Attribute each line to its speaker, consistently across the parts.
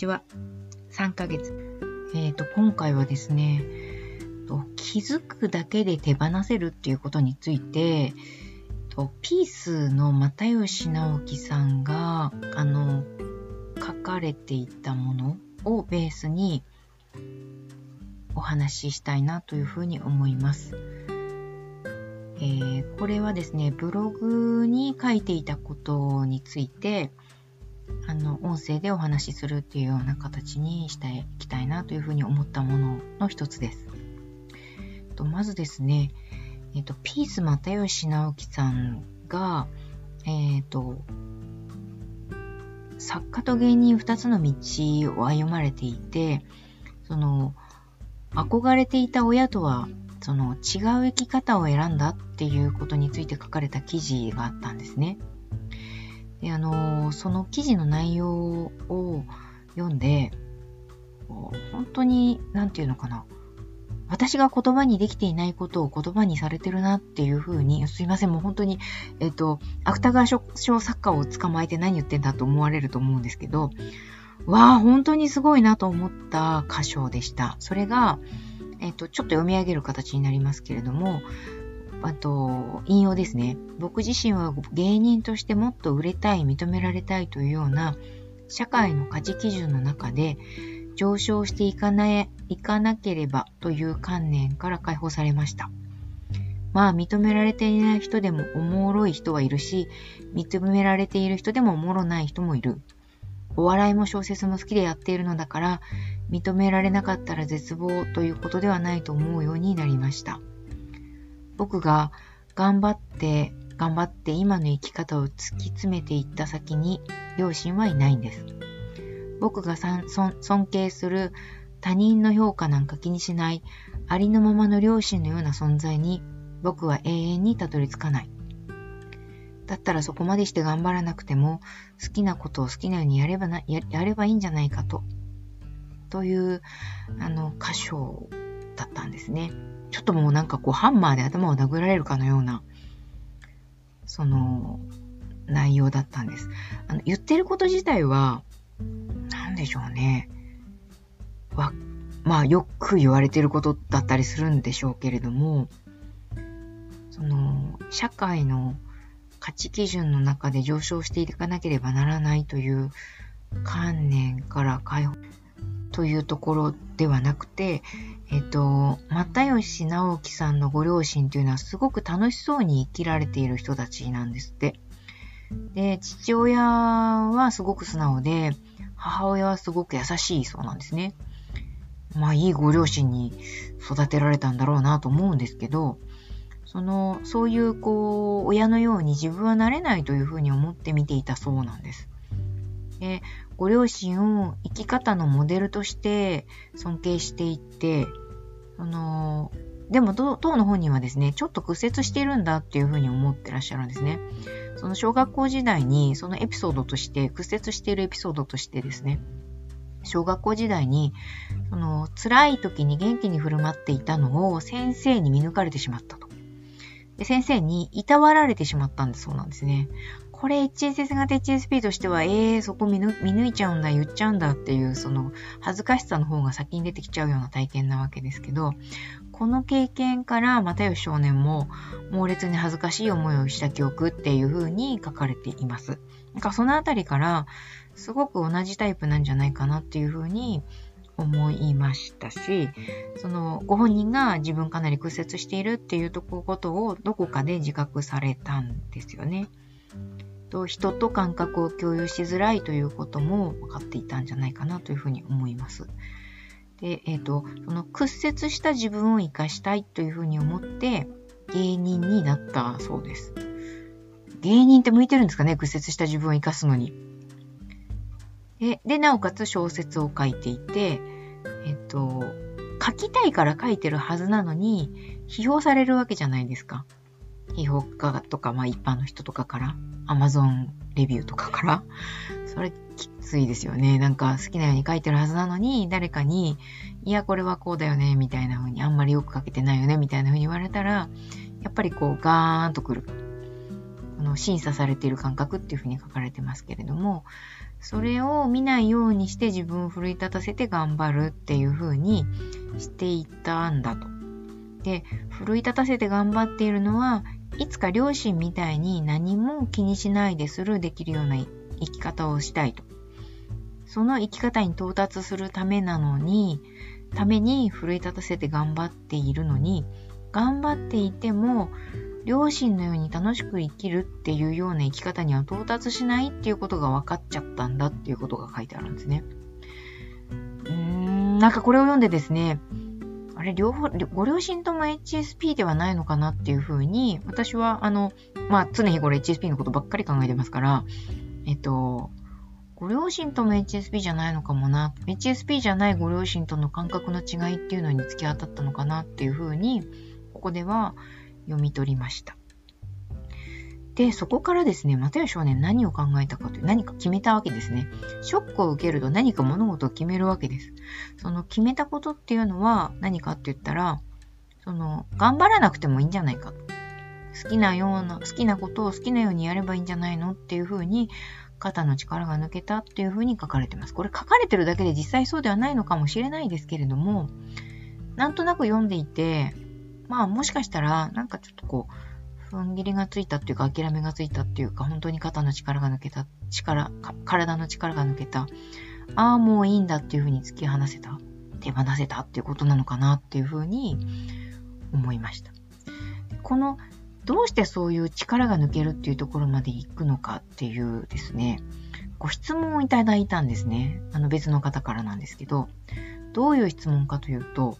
Speaker 1: ちは。3ヶ月。えっ、ー、と、今回はですね、気づくだけで手放せるっていうことについて、とピースの又吉直樹さんが、あの、書かれていたものをベースにお話ししたいなというふうに思います。えー、これはですね、ブログに書いていたことについて、あの、音声でお話しするっていうような形にしていきたいなというふうに思ったものの一つです。とまずですね、えっ、と、ピース又吉直樹さんが、えっ、と、作家と芸人二つの道を歩まれていて、その、憧れていた親とは、その違う生き方を選んだっていうことについて書かれた記事があったんですね。で、あの、その記事の内容を読んで、本当に、なんていうのかな。私が言葉にできていないことを言葉にされてるなっていうふうに、すいません、もう本当に、えっ、と、芥川賞作家を捕まえて何言ってんだと思われると思うんですけど、わあ、本当にすごいなと思った箇所でした。それが、えっ、と、ちょっと読み上げる形になりますけれども、あと、引用ですね。僕自身は芸人としてもっと売れたい、認められたいというような社会の価値基準の中で上昇していかない、いかなければという観念から解放されました。まあ、認められていない人でもおもろい人はいるし、認められている人でもおもろない人もいる。お笑いも小説も好きでやっているのだから、認められなかったら絶望ということではないと思うようになりました。僕が頑張って、頑張って今の生き方を突き詰めていった先に両親はいないんです。僕が尊敬する他人の評価なんか気にしないありのままの両親のような存在に僕は永遠にたどり着かない。だったらそこまでして頑張らなくても好きなことを好きなようにやればなやればいいんじゃないかと。というあの箇所だったんですね。ちょっともうなんかこうハンマーで頭を殴られるかのようなその内容だったんです。あの言ってること自体は何でしょうね。わ、まあよく言われてることだったりするんでしょうけれども、その、社会の価値基準の中で上昇していかなければならないという観念から解放というところではなくて、えっと、又吉直樹さんのご両親というのはすごく楽しそうに生きられている人たちなんですって。で、父親はすごく素直で、母親はすごく優しいそうなんですね。まあいいご両親に育てられたんだろうなと思うんですけど、その、そういうこう、親のように自分はなれないというふうに思って見ていたそうなんです。で、ご両親を生き方のモデルとして尊敬していって、その、でも当の本人はですね、ちょっと屈折しているんだっていうふうに思ってらっしゃるんですね。その小学校時代にそのエピソードとして、屈折しているエピソードとしてですね、小学校時代に、その辛い時に元気に振る舞っていたのを先生に見抜かれてしまったと。で先生にいたわられてしまったんだそうなんですね。これ HSS 型 HSP としては、えー、そこ見抜いちゃうんだ、言っちゃうんだっていう、その恥ずかしさの方が先に出てきちゃうような体験なわけですけど、この経験から又吉少年も猛烈に恥ずかしい思いをした記憶っていう風に書かれています。なんかそのあたりから、すごく同じタイプなんじゃないかなっていう風に思いましたし、そのご本人が自分かなり屈折しているっていうとことをどこかで自覚されたんですよね。と人と感覚を共有しづらいということも分かっていたんじゃないかなというふうに思います。で、えっ、ー、と、その屈折した自分を生かしたいというふうに思って芸人になったそうです。芸人って向いてるんですかね？屈折した自分を生かすのに。で、でなおかつ小説を書いていて、えっ、ー、と、書きたいから書いてるはずなのに、批評されるわけじゃないですか。批評家とか、まあ一般の人とかから。Amazon レビューとかから、それきついですよね。なんか好きなように書いてるはずなのに、誰かに、いや、これはこうだよね、みたいな風に、あんまりよく書けてないよね、みたいな風に言われたら、やっぱりこう、ガーンとくる。この審査されている感覚っていう風に書かれてますけれども、それを見ないようにして自分を奮い立たせて頑張るっていう風にしていったんだと。で、奮い立たせて頑張っているのは、いつか両親みたいに何も気にしないでスルーできるような生き方をしたいと。その生き方に到達するためなのに、ために奮い立たせて頑張っているのに、頑張っていても、両親のように楽しく生きるっていうような生き方には到達しないっていうことが分かっちゃったんだっていうことが書いてあるんですね。うーん、なんかこれを読んでですね、あれ、両方、ご両親とも HSP ではないのかなっていうふうに、私は、あの、まあ、常日頃 HSP のことばっかり考えてますから、えっと、ご両親とも HSP じゃないのかもな。HSP じゃないご両親との感覚の違いっていうのに突き当たったのかなっていうふうに、ここでは読み取りました。で、そこからですね、又吉少年何を考えたかという、何か決めたわけですね。ショックを受けると何か物事を決めるわけです。その決めたことっていうのは何かって言ったら、その、頑張らなくてもいいんじゃないか。好きなような、好きなことを好きなようにやればいいんじゃないのっていうふうに、肩の力が抜けたっていうふうに書かれてます。これ書かれてるだけで実際そうではないのかもしれないですけれども、なんとなく読んでいて、まあもしかしたら、なんかちょっとこう、踏ん切りがついたっていうか、諦めがついたっていうか、本当に肩の力が抜けた、力、体の力が抜けた、ああ、もういいんだっていうふうに突き放せた、手放せたっていうことなのかなっていうふうに思いました。この、どうしてそういう力が抜けるっていうところまで行くのかっていうですね、ご質問をいただいたんですね。あの別の方からなんですけど、どういう質問かというと、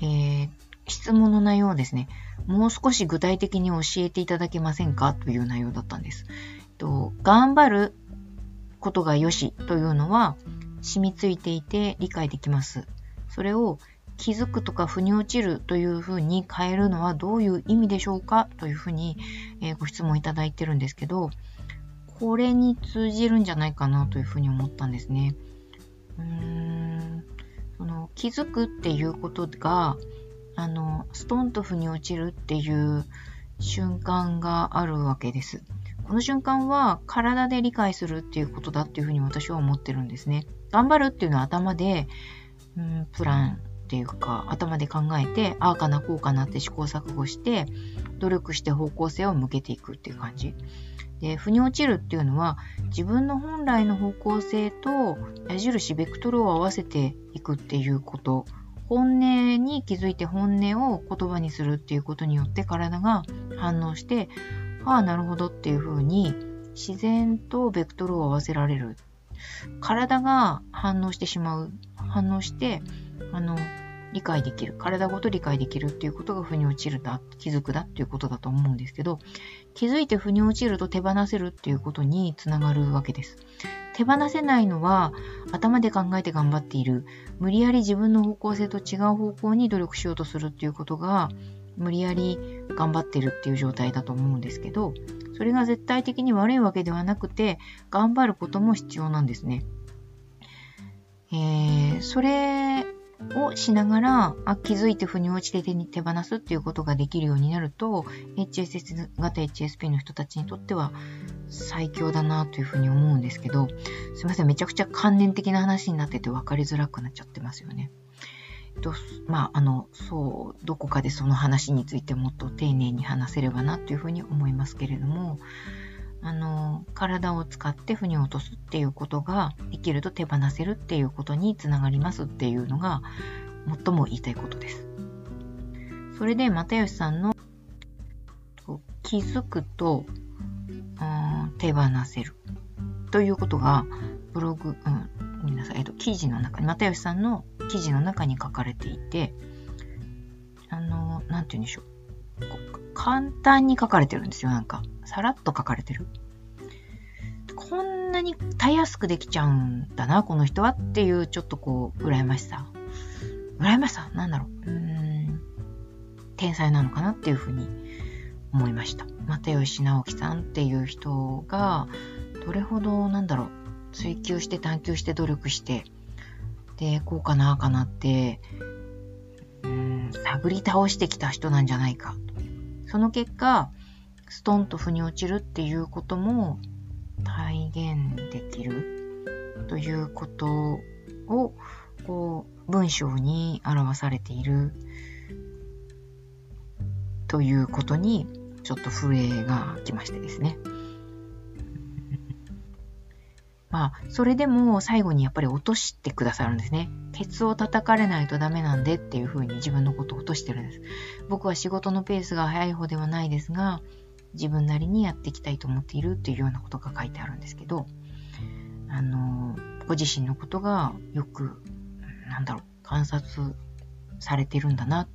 Speaker 1: えー、質問の内容はですね、もう少し具体的に教えていただけませんか？という内容だったんです。と頑張ることが良しというのは染みついていて理解できます。それを気づくとか腑に落ちるというふうに変えるのはどういう意味でしょうか？というふうに、え、ご質問いただいてるんですけど、これに通じるんじゃないかな？というふうに思ったんですね。うーんその気づくっていうことがあの、ストンと腑に落ちるっていう瞬間があるわけです。この瞬間は体で理解するっていうことだっていうふうに私は思ってるんですね。頑張るっていうのは頭で、うん、プランっていうか頭で考えて、ああかなこうかなって試行錯誤して、努力して方向性を向けていくっていう感じ。で、腑に落ちるっていうのは自分の本来の方向性と矢印、ベクトルを合わせていくっていうこと本音に気づいて本音を言葉にするっていうことによって体が反応して、ああ、なるほどっていうふうに自然とベクトルを合わせられる。体が反応してしまう。反応して、あの、理解できる。体ごと理解できるっていうことが腑に落ちるだ、気づくだっていうことだと思うんですけど、気づいて腑に落ちると手放せるっていうことにつながるわけです。手放せないのは頭で考えて頑張っている。無理やり自分の方向性と違う方向に努力しようとするっていうことが無理やり頑張ってるっていう状態だと思うんですけど、それが絶対的に悪いわけではなくて、頑張ることも必要なんですね。えー、それをしながら、あ気づいて腑に落ちて手に手放すっていうことができるようになると、HSS 型 HSP の人たちにとっては最強だなというふうに思うんですけど、すいません、めちゃくちゃ関連的な話になってて分かりづらくなっちゃってますよね。とまあ、あの、そう、どこかでその話についてもっと丁寧に話せればなというふうに思いますけれども、あの、体を使って腑に落とすっていうことができると手放せるっていうことにつながりますっていうのが最も言いたいことです。それで、又吉さんの気づくと、手放せるということがブログ、うん、ごめんなさい、えっと、記事の中に、又吉さんの記事の中に書かれていて、あの、なんて言うんでしょう。簡単に書かれてるんですよ、なんか。さらっと書かれてる。こんなにたやすくできちゃうんだな、この人はっていう、ちょっとこう、羨ましさ。羨ましさ？なんだろう。うん。天才なのかなっていうふうに思いました。又吉直樹さんっていう人が、どれほど、なんだろう、追求して探求して努力して、で、こうかな、かなって、うん、探り倒してきた人なんじゃないか。その結果、ストンと腑に落ちるっていうことも体現できる。ということを、こう、文章に表されているということに、ちょっと震えが来ましてですね。まあ、それでも最後にやっぱり落としてくださるんですね。ケツを叩かれないとダメなんでっていう風に自分のことを落としてるんです。僕は仕事のペースが速い方ではないですが、自分なりにやっていきたいと思っているっていうようなことが書いてあるんですけど、あの、ご自身のことがよく、なんだろう、観察されてるんだな。